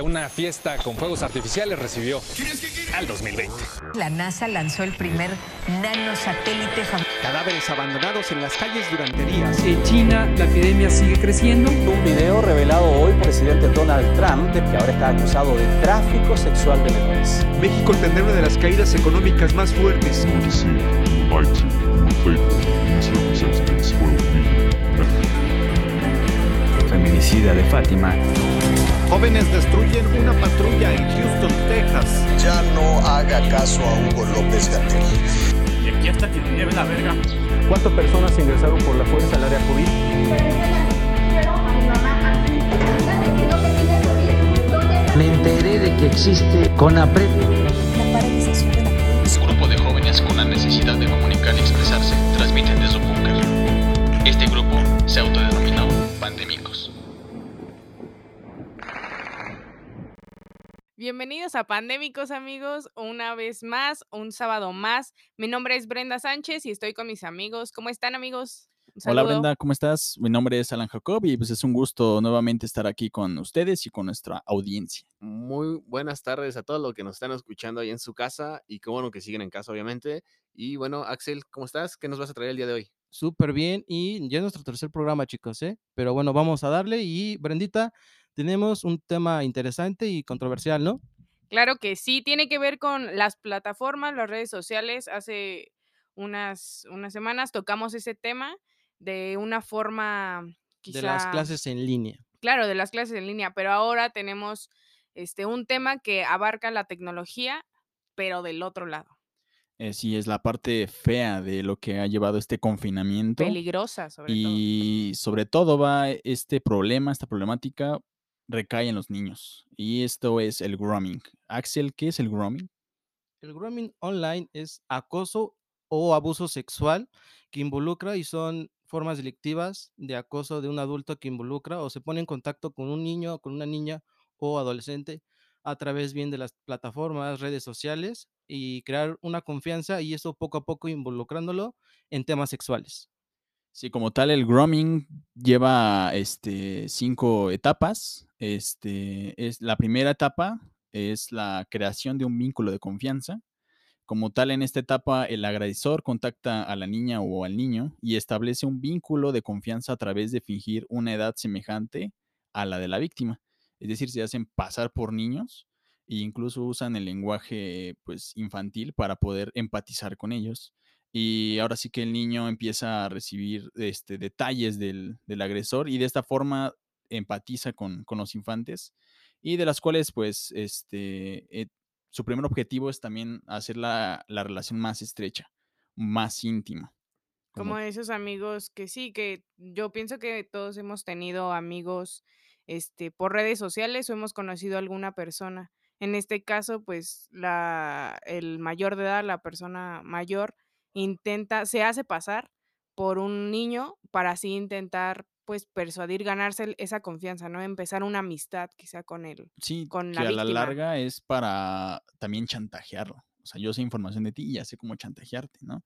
Una fiesta con fuegos artificiales recibió al 2020. La NASA lanzó el primer nanosatélite Cadáveres abandonados en las calles durante días. En China la epidemia sigue creciendo. Un video revelado hoy por el presidente Donald Trump, que ahora está acusado de tráfico sexual de menores. México tendrá una de las caídas económicas más fuertes. Feminicida de Fátima. Jóvenes destruyen una patrulla en Houston, Texas. Ya no haga caso a Hugo López Gatel. Y aquí hasta que lleve la verga. ¿Cuántas personas ingresaron por la fuerza al área COVID? Me enteré de que existe CONAPREP. Bienvenidos a Pandémicos, amigos. Una vez más, un sábado más. Mi nombre es Brenda Sánchez y estoy con mis amigos. ¿Cómo están, amigos? Hola Brenda, ¿cómo estás? Mi nombre es Alan Jacob y pues es un gusto nuevamente estar aquí con ustedes y con nuestra audiencia. Muy buenas tardes a todos los que nos están escuchando ahí en su casa y qué bueno que siguen en casa, obviamente. Y bueno, Axel, ¿cómo estás? ¿Qué nos vas a traer el día de hoy? Súper bien y ya es nuestro tercer programa, chicos, ¿eh? Pero bueno, vamos a darle y Brendita, tenemos un tema interesante y controversial, ¿no? Claro que sí, tiene que ver con las plataformas, las redes sociales. Hace unas, unas semanas tocamos ese tema de una forma quizá... De las clases en línea. Claro, de las clases en línea, pero ahora tenemos este, un tema que abarca la tecnología, pero del otro lado. Eh, sí, es la parte fea de lo que ha llevado este confinamiento. Peligrosa, sobre y todo. Y sobre todo va este problema, esta problemática recae en los niños. Y esto es el grooming. Axel, ¿qué es el grooming? El grooming online es acoso o abuso sexual que involucra y son formas delictivas de acoso de un adulto que involucra o se pone en contacto con un niño, con una niña o adolescente a través bien de las plataformas, redes sociales y crear una confianza y eso poco a poco involucrándolo en temas sexuales. Sí, como tal, el grooming lleva este, cinco etapas. Este, es, la primera etapa es la creación de un vínculo de confianza. Como tal, en esta etapa, el agresor contacta a la niña o al niño y establece un vínculo de confianza a través de fingir una edad semejante a la de la víctima. Es decir, se hacen pasar por niños e incluso usan el lenguaje pues, infantil para poder empatizar con ellos. Y ahora sí que el niño empieza a recibir este, detalles del, del agresor y de esta forma empatiza con, con, los infantes y de las cuales pues este, eh, su primer objetivo es también hacer la, la relación más estrecha, más íntima. Como... esos amigos que sí, que yo pienso que todos hemos tenido amigos este, por redes sociales o hemos conocido a alguna persona. En este caso, pues la, el mayor de edad, la persona mayor, intenta, se hace pasar por un niño para así intentar pues persuadir, ganarse esa confianza, ¿no? Empezar una amistad quizá con él. Sí, con que la a víctima. la larga es para también chantajearlo. O sea, yo sé información de ti y ya sé cómo chantajearte, ¿no?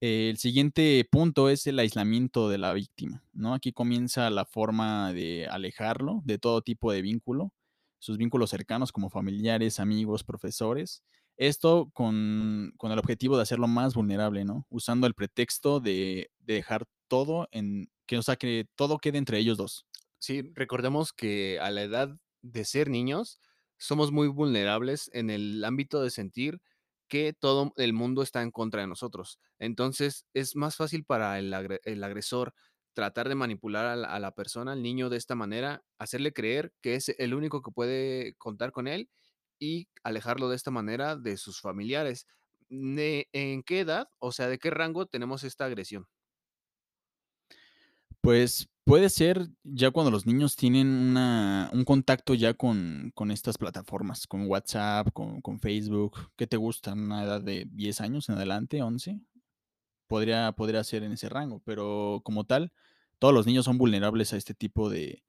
Eh, el siguiente punto es el aislamiento de la víctima, ¿no? Aquí comienza la forma de alejarlo de todo tipo de vínculo, sus vínculos cercanos como familiares, amigos, profesores. Esto con, con el objetivo de hacerlo más vulnerable, ¿no? Usando el pretexto de, de dejar todo en, que, o sea, que todo quede entre ellos dos. Sí, recordemos que a la edad de ser niños somos muy vulnerables en el ámbito de sentir que todo el mundo está en contra de nosotros. Entonces es más fácil para el, agre el agresor tratar de manipular a la, a la, persona, al niño de esta manera, hacerle creer que es el único que puede contar con él y alejarlo de esta manera de sus familiares. ¿De, ¿En qué edad, o sea, de qué rango tenemos esta agresión? Pues puede ser ya cuando los niños tienen un contacto ya con, con, estas plataformas, con WhatsApp, con, con, Facebook. ¿Qué te gusta? ¿Una edad de 10 años en adelante, 11? Podría, podría ser en ese rango, pero como tal, todos los niños son vulnerables a este tipo de,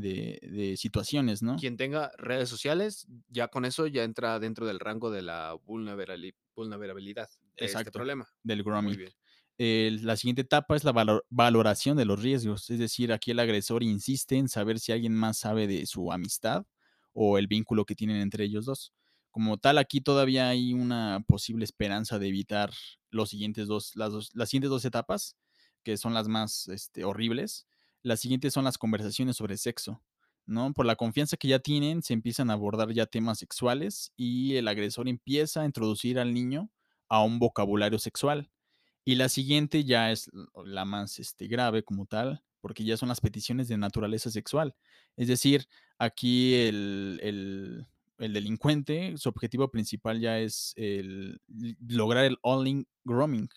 de, de situaciones, ¿no? Quien tenga redes sociales, ya con eso ya entra dentro del rango de la vulnerabilidad de Exacto, este problema. Del grooming. Eh, la siguiente etapa es la valor- valoración de los riesgos, es decir, aquí el agresor insiste en saber si alguien más sabe de su amistad o el vínculo que tienen entre ellos dos. Como tal, aquí todavía hay una posible esperanza de evitar los siguientes dos, las, dos, las siguientes dos etapas, que son las más este, horribles. Las siguientes son las conversaciones sobre sexo. ¿no? Por la confianza que ya tienen, se empiezan a abordar ya temas sexuales y el agresor empieza a introducir al niño a un vocabulario sexual. Y la siguiente ya es la más este, grave como tal, porque ya son las peticiones de naturaleza sexual. Es decir, aquí el, delincuente, su objetivo principal ya es el, lograr el all-in grooming,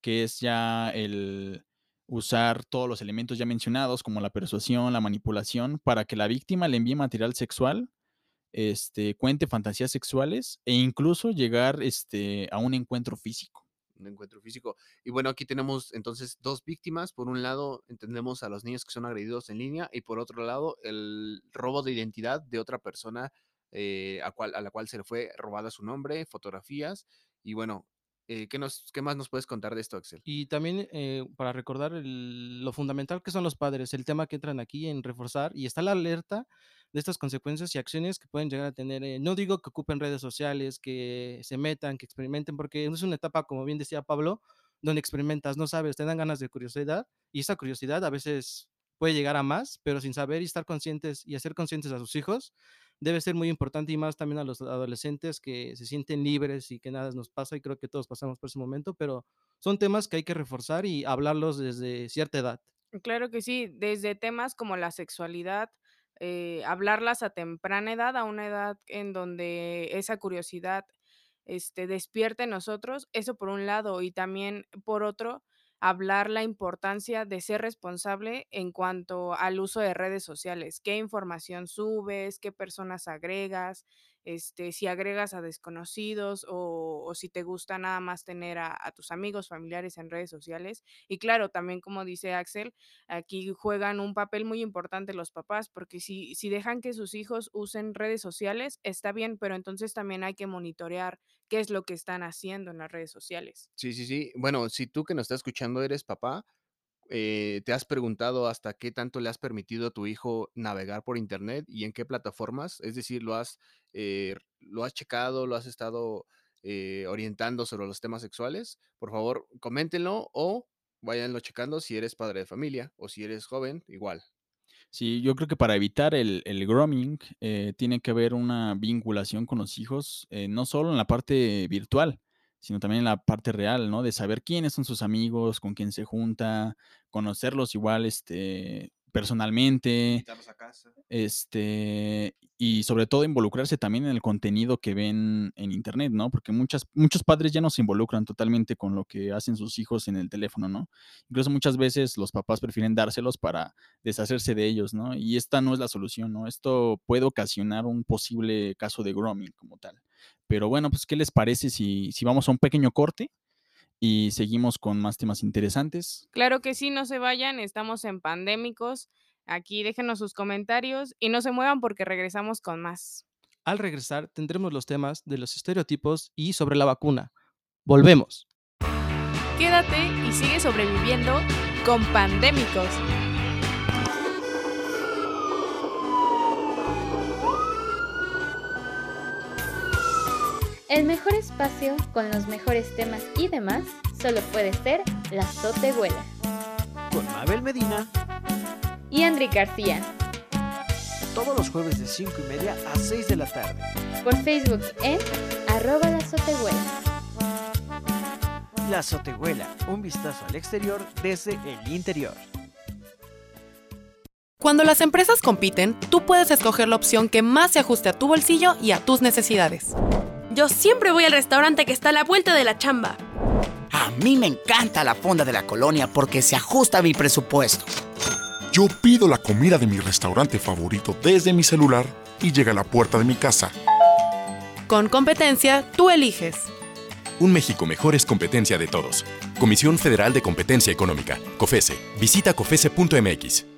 que es ya el usar todos los elementos ya mencionados, como la persuasión, la manipulación, para que la víctima le envíe material sexual, este, cuente fantasías sexuales e incluso llegar este, a un encuentro físico un encuentro físico. Y bueno, aquí tenemos entonces dos víctimas. Por un lado, entendemos a los niños que son agredidos en línea y por otro lado, el robo de identidad de otra persona eh, a, a la cual se le fue robada su nombre, fotografías. Y bueno, eh, ¿qué, nos, ¿qué, más nos puedes contar de esto, Axel? Y también eh, para recordar lo fundamental que son los padres, el tema que entran aquí en reforzar y está la alerta de estas consecuencias y acciones que pueden llegar a tener. Eh, no digo que ocupen redes sociales, que se metan, que experimenten, porque es una etapa, como bien decía Pablo, donde experimentas, no sabes, te dan ganas de curiosidad y esa curiosidad a veces puede llegar a más, pero sin saber y estar conscientes y hacer conscientes a sus hijos debe ser muy importante y más también a los adolescentes que se sienten libres y que nada nos pasa y creo que todos pasamos por ese momento, pero son temas que hay que reforzar y hablarlos desde cierta edad. Claro que sí, desde temas como la sexualidad, eh, hablarlas a temprana edad, a una edad en donde esa curiosidad este, despierte en nosotros, eso por un lado, y también por otro, hablar la importancia de ser responsable en cuanto al uso de redes sociales, qué información subes, qué personas agregas, este, si agregas a desconocidos o, si te gusta nada más tener a, tus amigos, familiares en redes sociales. Y claro, también como dice Axel, aquí juegan un papel muy importante los papás, porque si, si dejan que sus hijos usen redes sociales, está bien, pero entonces también hay que monitorear qué es lo que están haciendo en las redes sociales. Sí, sí, sí. Bueno, si tú que nos estás escuchando eres papá, eh, ¿te has preguntado hasta qué tanto le has permitido a tu hijo navegar por internet y en qué plataformas? Es decir, ¿lo has, eh, ¿lo has checado, lo has estado eh, orientando sobre los temas sexuales? Por favor, coméntenlo o váyanlo checando si eres padre de familia o si eres joven, igual. Sí, yo creo que para evitar el, el grooming tiene que haber una vinculación con los hijos, no solo en la parte virtual, sino también en la parte real, ¿no? De saber quiénes son sus amigos, con quién se junta, conocerlos igual, este, personalmente. A casa. Este, y sobre todo involucrarse también en el contenido que ven en internet, ¿no? Porque muchas, muchos padres ya no se involucran totalmente con lo que hacen sus hijos en el teléfono, ¿no? Incluso muchas veces los papás prefieren dárselos para deshacerse de ellos, ¿no? Y esta no es la solución, ¿no? Esto puede ocasionar un posible caso de grooming como tal. Pero bueno, pues, ¿qué les parece si, si vamos a un pequeño corte? Y seguimos con más temas interesantes. Claro que sí, no se vayan, estamos en pandémicos. Aquí déjenos sus comentarios y no se muevan porque regresamos con más. Al regresar tendremos los temas de los estereotipos y sobre la vacuna. Volvemos. Quédate y sigue sobreviviendo con pandémicos. El mejor espacio con los mejores temas y demás solo puede ser La Sotehuela. Con Mabel Medina y Andri García. Todos los jueves de 5 y media a 6 de la tarde. Por Facebook en arroba La Sotehuela. La Sotehuela, un vistazo al exterior desde el interior. Cuando las empresas compiten, tú puedes escoger la opción que más se ajuste a tu bolsillo y a tus necesidades. Yo siempre voy al restaurante que está a la vuelta de la chamba. A mí me encanta la fonda de la colonia porque se ajusta a mi presupuesto. Yo pido la comida de mi restaurante favorito desde mi celular y llega a la puerta de mi casa. Con competencia, tú eliges. Un México mejor es competencia de todos. Comisión Federal de Competencia Económica, COFESE. Visita COFESE.mx.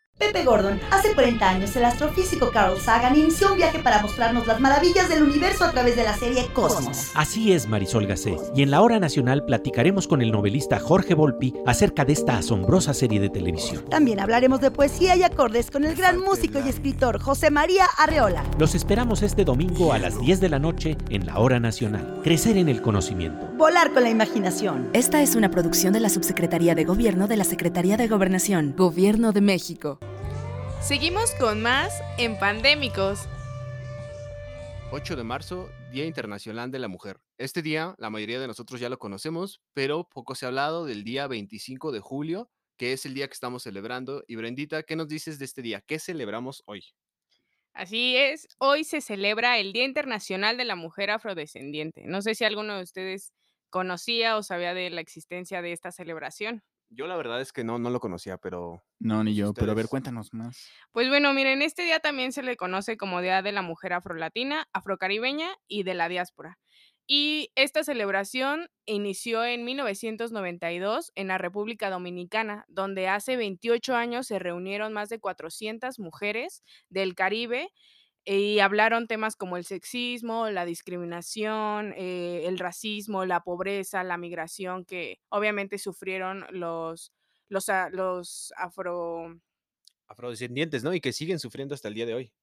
Pepe Gordon, hace 40 años el astrofísico Carl Sagan inició un viaje para mostrarnos las maravillas del universo a través de la serie Cosmos. Así es, Marisol Gacé. Y en la hora nacional platicaremos con el novelista Jorge Volpi acerca de esta asombrosa serie de televisión. También hablaremos de poesía y acordes con el gran músico y escritor José María Arreola. Los esperamos este domingo a las 10 de la noche en la hora nacional. Crecer en el conocimiento. Volar con la imaginación. Esta es una producción de la Subsecretaría de Gobierno de la Secretaría de Gobernación, Gobierno de México. Seguimos con más en Pandémicos. 8 de marzo, Día Internacional de la Mujer. Este día, la mayoría de nosotros ya lo conocemos, pero poco se ha hablado del día 25 de julio, que es el día que estamos celebrando. Y Brendita, ¿qué nos dices de este día? ¿Qué celebramos hoy? Así es, hoy se celebra el Día Internacional de la Mujer Afrodescendiente. No sé si alguno de ustedes conocía o sabía de la existencia de esta celebración. Yo la verdad es que no, no lo conocía, pero... No, ni yo, pero a ver, cuéntanos más. Pues bueno, miren, este día también se le conoce como Día de la Mujer Afrolatina, Afrocaribeña y de la Diáspora. Y esta celebración inició en 1992 en la República Dominicana, donde hace 28 años se reunieron más de 400 mujeres del Caribe y hablaron temas como el sexismo, la discriminación, eh, el racismo, la pobreza, la migración que obviamente sufrieron los, los, a- los afro... Afrodescendientes, ¿no? Y que siguen sufriendo hasta el día de hoy.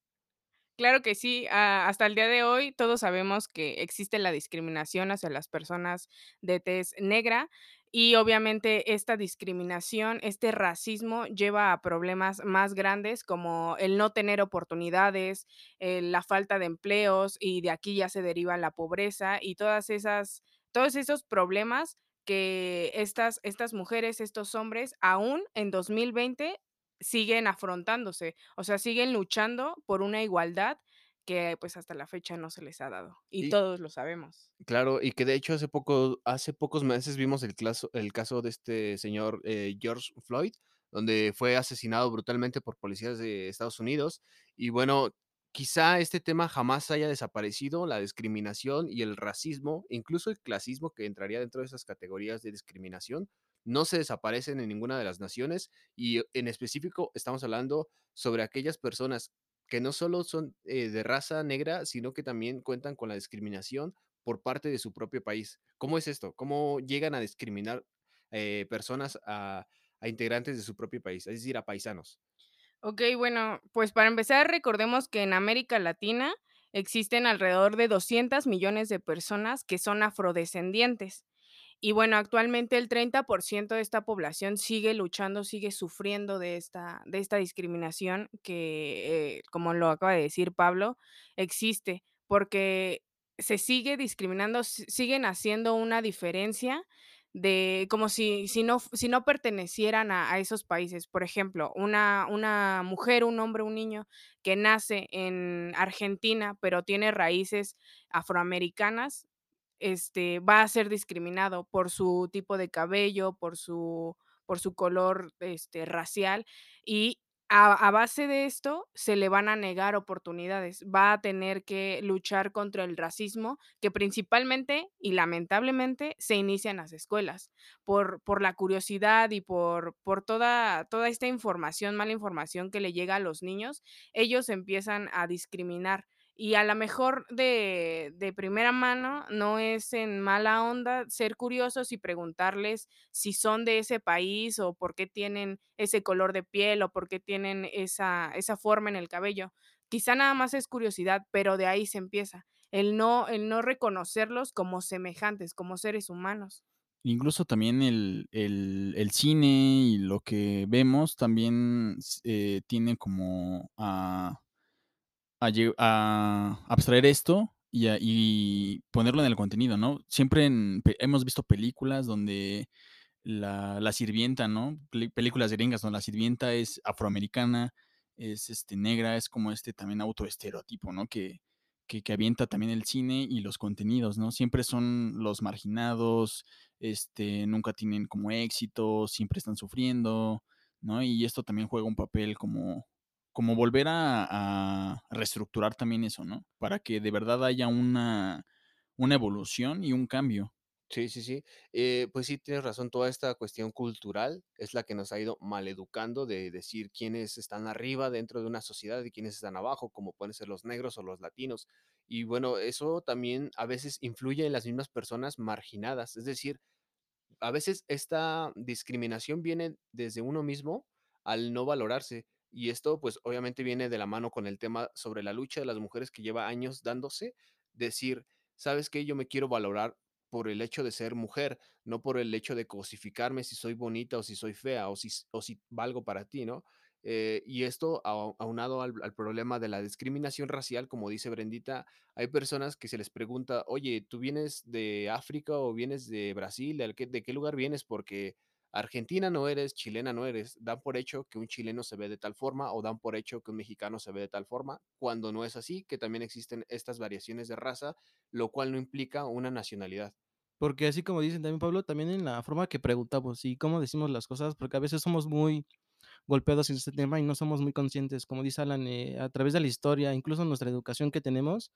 Claro que sí, a- hasta el día de hoy todos sabemos que existe la discriminación hacia las personas de tez negra y obviamente esta discriminación, este racismo lleva a problemas más grandes como el no tener oportunidades, eh, la falta de empleos y de aquí ya se deriva la pobreza y todas esas, todos esos problemas que estas, estas mujeres, estos hombres, aún en 2020 siguen afrontándose, o sea, siguen luchando por una igualdad que pues hasta la fecha no se les ha dado y Y- todos lo sabemos. Claro, y que de hecho hace poco, hace pocos meses vimos el, claso- el caso de este señor eh, George Floyd, donde fue asesinado brutalmente por policías de Estados Unidos. Y bueno, quizá este tema jamás haya desaparecido, la discriminación y el racismo, incluso el clasismo que entraría dentro de esas categorías de discriminación, no se desaparecen en ninguna de las naciones. Y en específico estamos hablando sobre aquellas personas que no solo son eh, de raza negra, sino que también cuentan con la discriminación por parte de su propio país. ¿Cómo es esto? ¿Cómo llegan a discriminar eh, personas a, a integrantes de su propio país, es decir, a paisanos? Ok, bueno, pues para empezar, recordemos que en América Latina existen alrededor de 200 millones de personas que son afrodescendientes. Y bueno, actualmente el 30% de esta población sigue luchando, sigue sufriendo de esta, de esta discriminación que, eh, como lo acaba de decir Pablo, existe, porque se sigue discriminando, si- siguen haciendo una diferencia de como si, si, no, si no pertenecieran a, a esos países. Por ejemplo, una, una mujer, un hombre, un niño que nace en Argentina, pero tiene raíces afroamericanas, este, va a ser discriminado por su tipo de cabello, por su, por su color este, racial y a, base de esto se le van a negar oportunidades, va a tener que luchar contra el racismo que principalmente y lamentablemente se inicia en las escuelas por, por la curiosidad y por, por toda, toda esta información, mala información que le llega a los niños, ellos empiezan a discriminar y a lo mejor de, de primera mano no es en mala onda ser curiosos y preguntarles si son de ese país o por qué tienen ese color de piel o por qué tienen esa, esa forma en el cabello. Quizá nada más es curiosidad, pero de ahí se empieza. El no, el no reconocerlos como semejantes, como seres humanos. Incluso también el, el- cine y lo que vemos también eh, tiene como a, a a abstraer esto y, a- y ponerlo en el contenido, ¿no? Siempre en hemos visto películas donde la, sirvienta, ¿no? Películas gringas, ¿no? La sirvienta es afroamericana, es este, negra, es como este también autoestereotipo, ¿no? Que, que, que avienta también el cine y los contenidos, ¿no? Siempre son los marginados, este, nunca tienen como éxito, siempre están sufriendo, ¿no? Y esto también juega un papel como, como volver a, reestructurar también eso, ¿no? Para que de verdad haya una, una evolución y un cambio. Sí, sí, sí. Eh, pues sí, tienes razón. Toda esta cuestión cultural es la que nos ha ido maleducando de decir quiénes están arriba dentro de una sociedad y quiénes están abajo, como pueden ser los negros o los latinos. Y bueno, eso también a veces influye en las mismas personas marginadas. Es decir, a veces esta discriminación viene desde uno mismo al no valorarse. Y esto, pues, obviamente viene de la mano con el tema sobre la lucha de las mujeres que lleva años dándose. Decir, ¿sabes qué? Yo me quiero valorar por el hecho de ser mujer, no por el hecho de cosificarme si soy bonita o si soy fea o si, o si valgo para ti, ¿no? Eh, y esto au- aunado al, al problema de la discriminación racial, como dice Brendita, hay personas que se les pregunta, oye, ¿tú vienes de África o vienes de Brasil? ¿De qué, de qué lugar vienes? Porque argentina no eres, chilena no eres. Dan por hecho que un chileno se ve de tal forma o dan por hecho que un mexicano se ve de tal forma, cuando no es así, que también existen estas variaciones de raza, lo cual no implica una nacionalidad. Porque así como dicen también, Pablo, también en la forma que preguntamos y cómo decimos las cosas, porque a veces somos muy golpeados en este tema y no somos muy conscientes, como dice Alan, eh, a través de la historia, incluso nuestra educación que tenemos,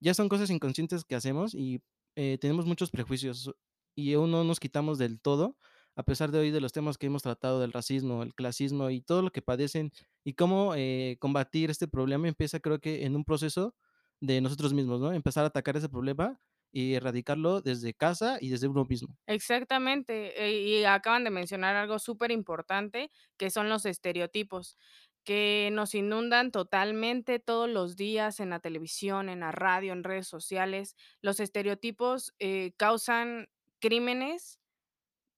ya son cosas inconscientes que hacemos y eh, tenemos muchos prejuicios y aún no nos quitamos del todo, a pesar de hoy de los temas que hemos tratado del racismo, el clasismo y todo lo que padecen y cómo eh, combatir este problema empieza creo que en un proceso de nosotros mismos, ¿no? Empezar a atacar ese problema y erradicarlo desde casa y desde uno mismo. Exactamente, eh, y acaban de mencionar algo súper importante, que son los estereotipos, que nos inundan totalmente todos los días en la televisión, en la radio, en redes sociales. Los estereotipos eh, causan crímenes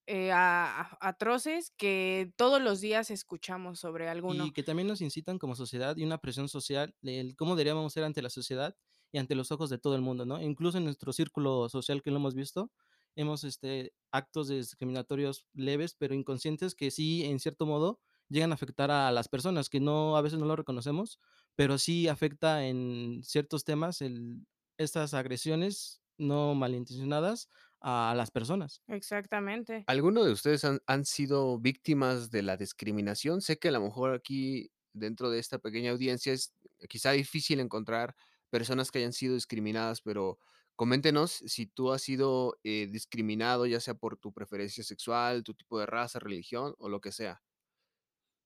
eh, a- atroces que todos los días escuchamos sobre alguno. Y que también nos incitan como sociedad y una presión social del cómo deberíamos ser ante la sociedad y ante los ojos de todo el mundo, ¿no? Incluso en nuestro círculo social que lo hemos visto, hemos este, actos discriminatorios leves, pero inconscientes, que sí, en cierto modo, llegan a afectar a las personas, que no a veces no lo reconocemos, pero sí afecta en ciertos temas el, estas agresiones no malintencionadas a las personas. Exactamente. ¿Alguno de ustedes han, han sido víctimas de la discriminación? Sé que a lo mejor aquí, dentro de esta pequeña audiencia, es quizá difícil encontrar personas que hayan sido discriminadas, pero coméntenos si tú has sido eh, discriminado, ya sea por tu preferencia sexual, tu tipo de raza, religión o lo que sea.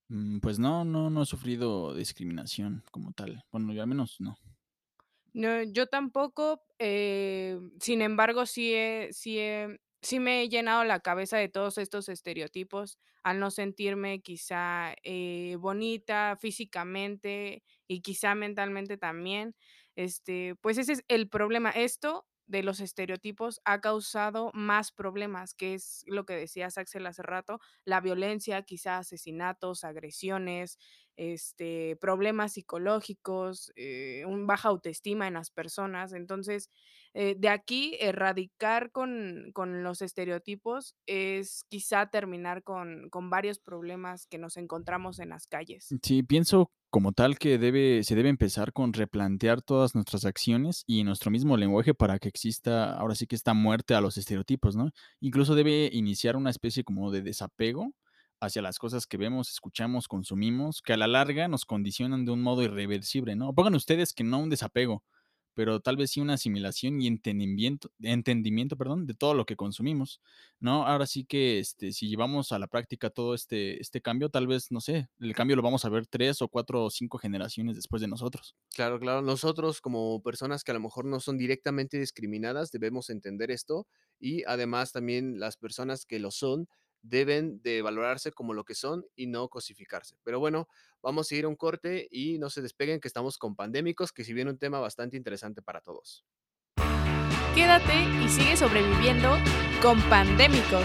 Mm, Pues no, no, no he sufrido discriminación como tal. Bueno, yo al menos no. No, yo tampoco, eh, sin embargo, sí he, sí he- sí me he llenado la cabeza de todos estos estereotipos al no sentirme quizá eh, bonita físicamente y quizá mentalmente también. Este, pues ese es el problema. Esto de los estereotipos ha causado más problemas, que es lo que decías Axel hace rato, la violencia, quizá asesinatos, agresiones, este, problemas psicológicos, eh, un baja autoestima en las personas. Entonces, eh, de aquí erradicar con, con los estereotipos es quizá terminar con, con varios problemas que nos encontramos en las calles. Sí, pienso como tal que debe, se debe empezar con replantear todas nuestras acciones y nuestro mismo lenguaje para que exista, ahora sí que esta muerte a los estereotipos, ¿no? Incluso debe iniciar una especie como de desapego hacia las cosas que vemos, escuchamos, consumimos, que a la larga nos condicionan de un modo irreversible, ¿no? Pongan ustedes que no un desapego, pero tal vez sí una asimilación y entendimiento, entendimiento, perdón, de todo lo que consumimos, ¿no? Ahora sí que este, si llevamos a la práctica todo este, este cambio, tal vez, no sé, el cambio lo vamos a ver tres o cuatro o cinco generaciones después de nosotros. Claro, claro. Nosotros como personas que a lo mejor no son directamente discriminadas debemos entender esto y además también las personas que lo son deben de valorarse como lo que son y no cosificarse. Pero bueno, vamos a ir a un corte y no se despeguen que estamos con pandémicos, que si viene un tema bastante interesante para todos. Quédate y sigue sobreviviendo con pandémicos.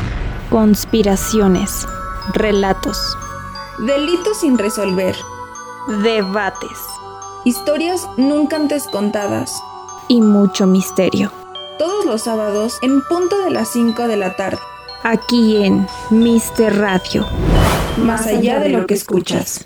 Conspiraciones. Relatos. Delitos sin resolver. Debates. Historias nunca antes contadas. Y mucho misterio. Todos los sábados en punto de las 5 de la tarde. Aquí en Mister Radio. Más allá de lo que escuchas.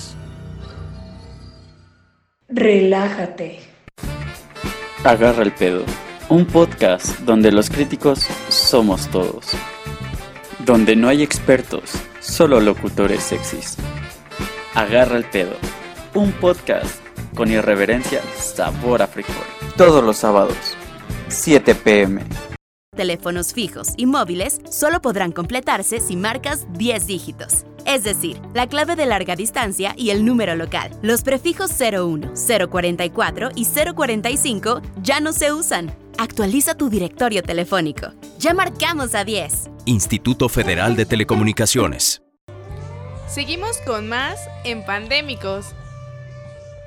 Relájate. Agarra el pedo. Un podcast donde los críticos somos todos. Donde no hay expertos, solo locutores sexys. Agarra el pedo. Un podcast con irreverencia, sabor a frijol. Todos los sábados, 7 pm. Teléfonos fijos y móviles solo podrán completarse si marcas 10 dígitos. Es decir, la clave de larga distancia y el número local. Los prefijos 01, 044 y 045 ya no se usan. Actualiza tu directorio telefónico. Ya marcamos a 10. Instituto Federal de Telecomunicaciones. Seguimos con más en Pandémicos.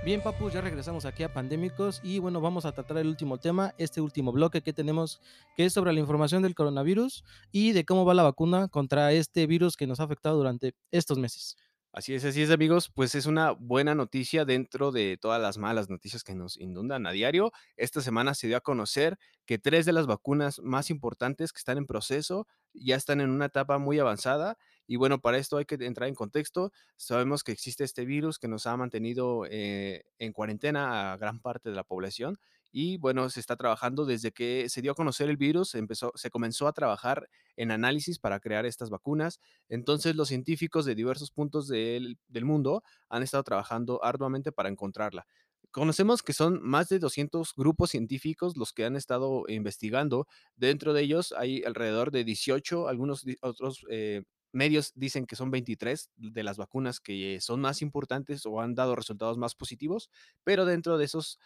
Bien, papus, ya regresamos aquí a Pandémicos y bueno, vamos a tratar el último tema, este último bloque que tenemos, que es sobre la información del coronavirus y de cómo va la vacuna contra este virus que nos ha afectado durante estos meses. Así es, así es, amigos. Pues es una buena noticia dentro de todas las malas noticias que nos inundan a diario. Esta semana se dio a conocer que tres de las vacunas más importantes que están en proceso ya están en una etapa muy avanzada. Y bueno, para esto hay que entrar en contexto. Sabemos que existe este virus que nos ha mantenido eh, en cuarentena a gran parte de la población. Y bueno, se está trabajando desde que se dio a conocer el virus, se, empezó, se comenzó a trabajar en análisis para crear estas vacunas. Entonces los científicos de diversos puntos del, del mundo han estado trabajando arduamente para encontrarla. Conocemos que son más de 200 grupos científicos los que han estado investigando. Dentro de ellos hay alrededor de 18, algunos otros eh, medios dicen que son 23 de las vacunas que son más importantes o han dado resultados más positivos, pero dentro de esos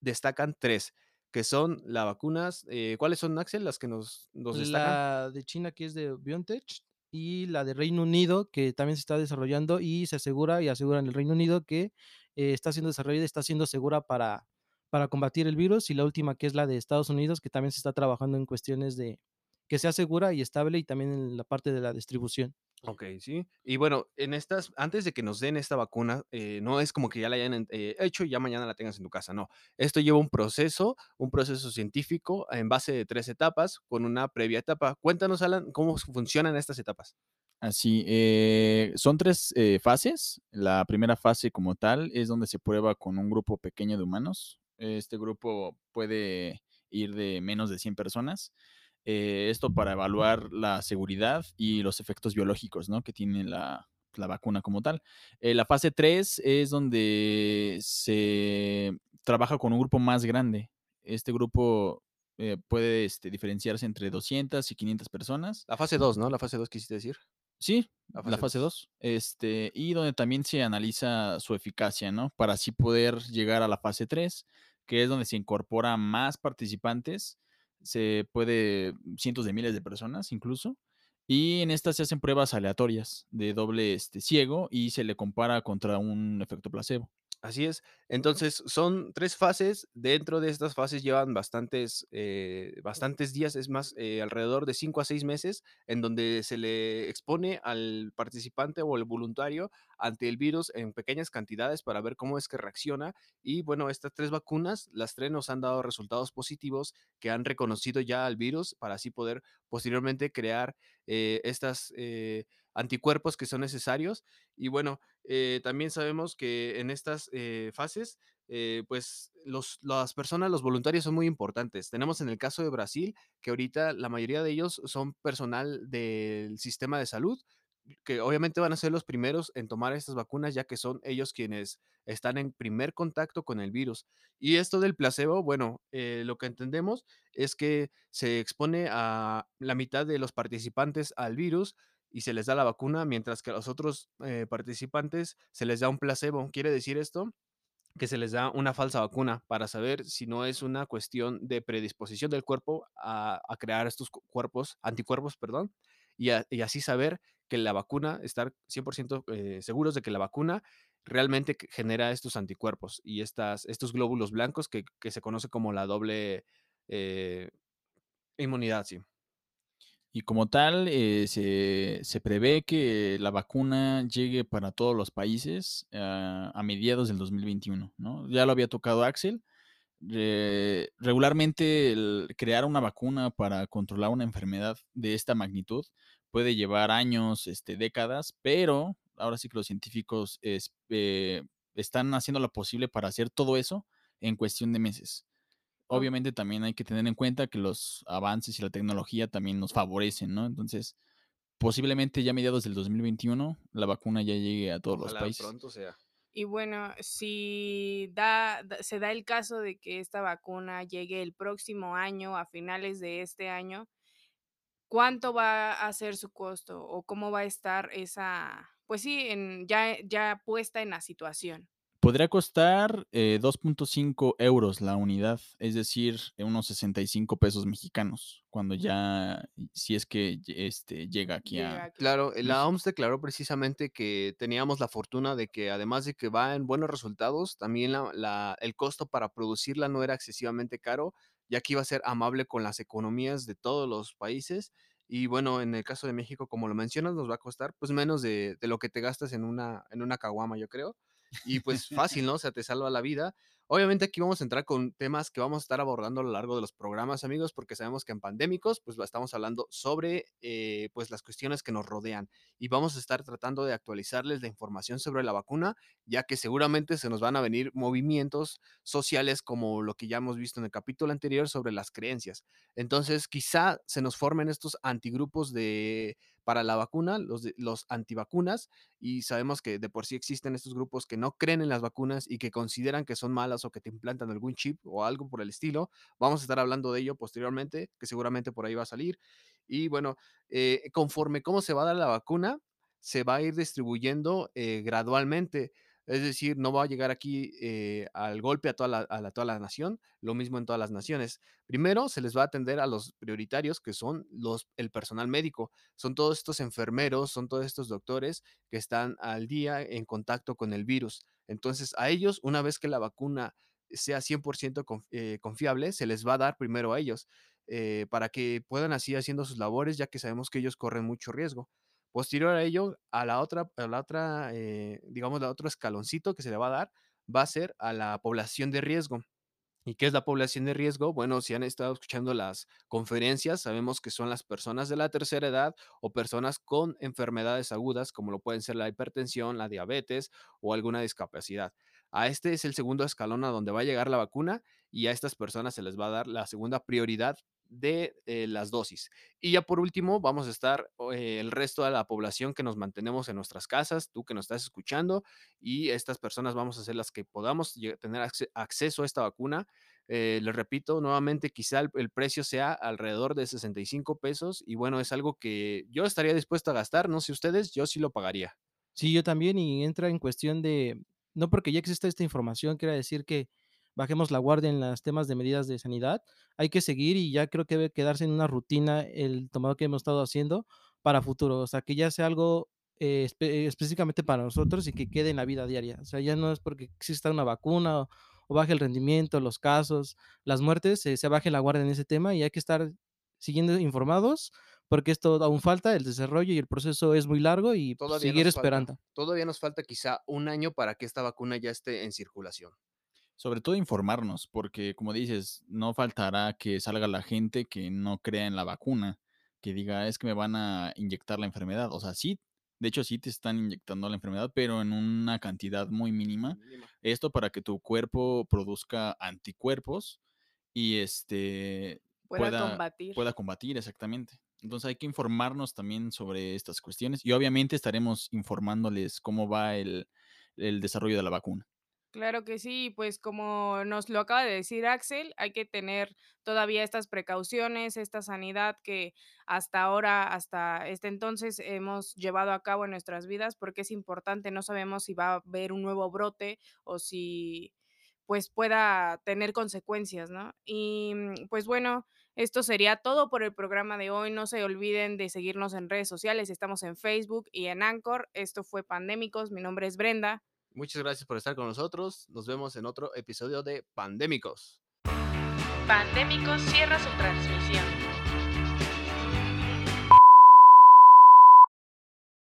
destacan tres, que son las vacunas. eh, ¿Cuáles son, Axel, las que nos, destacan? La de China que es de BioNTech y la de Reino Unido que también se está desarrollando y se asegura y asegura en el Reino Unido que eh, está siendo desarrollada está siendo segura para, para combatir el virus y la última que es la de Estados Unidos que también se está trabajando en cuestiones de que sea segura y estable y también en la parte de la distribución. Ok, sí. Y bueno, en estas, antes de que nos den esta vacuna, eh, no es como que ya la hayan eh, hecho y ya mañana la tengas en tu casa, no. Esto lleva un proceso, un proceso científico en base de tres etapas con una previa etapa. Cuéntanos, Alan, cómo funcionan estas etapas. Así, eh, son tres fases. La primera fase como tal es donde se prueba con un grupo pequeño de humanos. Este grupo puede ir de menos de 100 personas. Eh, esto para evaluar la seguridad y los efectos biológicos ¿no? que tiene la, la vacuna como tal. Eh, la fase 3 es donde se trabaja con un grupo más grande. Este grupo eh, puede este, diferenciarse entre 200 y 500 personas. La fase 2, ¿no? La fase 2 quisiste decir. Sí, La la fase fase 2. Este, y donde también se analiza su eficacia, ¿no? Para así poder llegar a la fase 3, que es donde se incorpora más participantes, se puede cientos de miles de personas incluso, y en esta se hacen pruebas aleatorias de doble este, ciego y se le compara contra un efecto placebo. Así es. Entonces, son tres fases. Dentro de estas fases llevan bastantes, eh, bastantes días, es más, eh, alrededor de cinco a seis meses, en donde se le expone al participante o al voluntario ante el virus en pequeñas cantidades para ver cómo es que reacciona. Y bueno, estas tres vacunas, las tres nos han dado resultados positivos que han reconocido ya al virus para así poder posteriormente crear eh, estas... eh, anticuerpos que son necesarios. Y bueno, eh, también sabemos que en estas eh, fases, eh, pues los, las personas, los voluntarios son muy importantes. Tenemos en el caso de Brasil que ahorita la mayoría de ellos son personal del sistema de salud, que obviamente van a ser los primeros en tomar estas vacunas, ya que son ellos quienes están en primer contacto con el virus. Y esto del placebo, bueno, eh, lo que entendemos es que se expone a la mitad de los participantes al virus y se les da la vacuna, mientras que a los otros eh, participantes se les da un placebo. ¿Quiere decir esto? que se les da una falsa vacuna para saber si no es una cuestión de predisposición del cuerpo a, a crear estos cuerpos, anticuerpos, perdón, y, y, así saber que la vacuna, estar 100% eh, seguros de que la vacuna realmente genera estos anticuerpos y estas, estos glóbulos blancos que, que se conoce como la doble eh, inmunidad, sí. Y como tal, eh, se, se, prevé que la vacuna llegue para todos los países uh, a mediados del 2021, ¿no? Ya lo había tocado Axel. Eh, regularmente crear una vacuna para controlar una enfermedad de esta magnitud puede llevar años, este, décadas, pero ahora sí que los científicos eh, están haciendo lo posible para hacer todo eso en cuestión de meses. Obviamente también hay que tener en cuenta que los avances y la tecnología también nos favorecen, ¿no? Entonces, posiblemente ya a mediados del 2021 la vacuna ya llegue a todos Ojalá los países. pronto sea. Y bueno, si da, da, se da el caso de que esta vacuna llegue el próximo año, a finales de este año, ¿cuánto va a ser su costo o cómo va a estar esa, pues sí, en, ya, ya puesta en la situación? Podría costar eh, 2.5 euros la unidad, es decir, unos 65 pesos mexicanos, cuando ya, si es que este, llega aquí a... Claro, la OMS declaró precisamente que teníamos la fortuna de que además de que va en buenos resultados, también la, la, el costo para producirla no era excesivamente caro, ya que iba a ser amable con las economías de todos los países. Y bueno, en el caso de México, como lo mencionas, nos va a costar pues menos de, de lo que te gastas en una, en una caguama, yo creo y pues fácil, ¿no? O sea, te salva la vida. Obviamente aquí vamos a entrar con temas que vamos a estar abordando a lo largo de los programas, amigos, porque sabemos que en pandémicos, pues estamos hablando sobre, eh, pues las cuestiones que nos rodean y vamos a estar tratando de actualizarles la información sobre la vacuna, ya que seguramente se nos van a venir movimientos sociales como lo que ya hemos visto en el capítulo anterior sobre las creencias. Entonces, quizá se nos formen estos antigrupos de para la vacuna, los, los antivacunas, y sabemos que de por sí existen estos grupos que no creen en las vacunas y que consideran que son malas o que te implantan algún chip o algo por el estilo. Vamos a estar hablando de ello posteriormente, que seguramente por ahí va a salir. Y bueno, eh, conforme cómo se va a dar la vacuna, se va a ir distribuyendo eh, gradualmente. Es decir, no va a llegar aquí eh, al golpe a toda, la, a toda la nación, lo mismo en todas las naciones. Primero se les va a atender a los prioritarios, que son los, el personal médico. Son todos estos enfermeros, son todos estos doctores que están al día en contacto con el virus. Entonces, a ellos, una vez que la vacuna sea 100% conf, eh, confiable, se les va a dar primero a ellos, eh, para que puedan así haciendo sus labores, ya que sabemos que ellos corren mucho riesgo. Posterior a ello, a la otra, a la otra eh, digamos, la otro escaloncito que se le va a dar va a ser a la población de riesgo. ¿Y qué es la población de riesgo? Bueno, si han estado escuchando las conferencias, sabemos que son las personas de la tercera edad o personas con enfermedades agudas, como lo pueden ser la hipertensión, la diabetes o alguna discapacidad. A este es el segundo escalón a donde va a llegar la vacuna y a estas personas se les va a dar la segunda prioridad de eh, las dosis. Y ya por último, vamos a estar eh, el resto de la población que nos mantenemos en nuestras casas, tú que nos estás escuchando, y estas personas vamos a ser las que podamos tener ac acceso a esta vacuna. Eh, les repito nuevamente, quizá el, precio sea alrededor de 65 pesos y bueno, es algo que yo estaría dispuesto a gastar, no sé ustedes, yo sí lo pagaría. Sí, yo también y entra en cuestión de, no porque ya exista esta información, quiere decir que bajemos la guardia en los temas de medidas de sanidad. Hay que seguir y ya creo que debe quedarse en una rutina el tomado que hemos estado haciendo para futuro, o sea, que ya sea algo eh, espe específicamente para nosotros y que quede en la vida diaria. O sea, ya no es porque exista una vacuna o, o baje el rendimiento, los casos, las muertes, eh, se baje la guardia en ese tema y hay que estar siguiendo informados porque esto aún falta, el desarrollo y el proceso es muy largo y todavía seguir esperando. Falta, todavía nos falta quizá un año para que esta vacuna ya esté en circulación sobre todo informarnos, porque como dices, no faltará que salga la gente que no crea en la vacuna, que diga, es que me van a inyectar la enfermedad. O sea, sí, De hecho, sí te están inyectando la enfermedad, pero en una cantidad muy mínima. Esto para que tu cuerpo produzca anticuerpos y este Pueda combatir. pueda combatir exactamente. Entonces hay que informarnos también sobre estas cuestiones y obviamente estaremos informándoles cómo va el, el desarrollo de la vacuna. Claro que sí, pues como nos lo acaba de decir Axel, hay que tener todavía estas precauciones, esta sanidad que hasta ahora, hasta este entonces hemos llevado a cabo en nuestras vidas, porque es importante, no sabemos si va a haber un nuevo brote o si pues pueda tener consecuencias, ¿no? Y mm, pues bueno, esto sería todo por el programa de hoy. No se olviden de seguirnos en redes sociales. Estamos en Facebook y en Anchor. Esto fue Pandémicos. Mi nombre es Brenda. Muchas gracias por estar con nosotros. Nos vemos en otro episodio de Pandémicos. Pandémicos cierra su transmisión.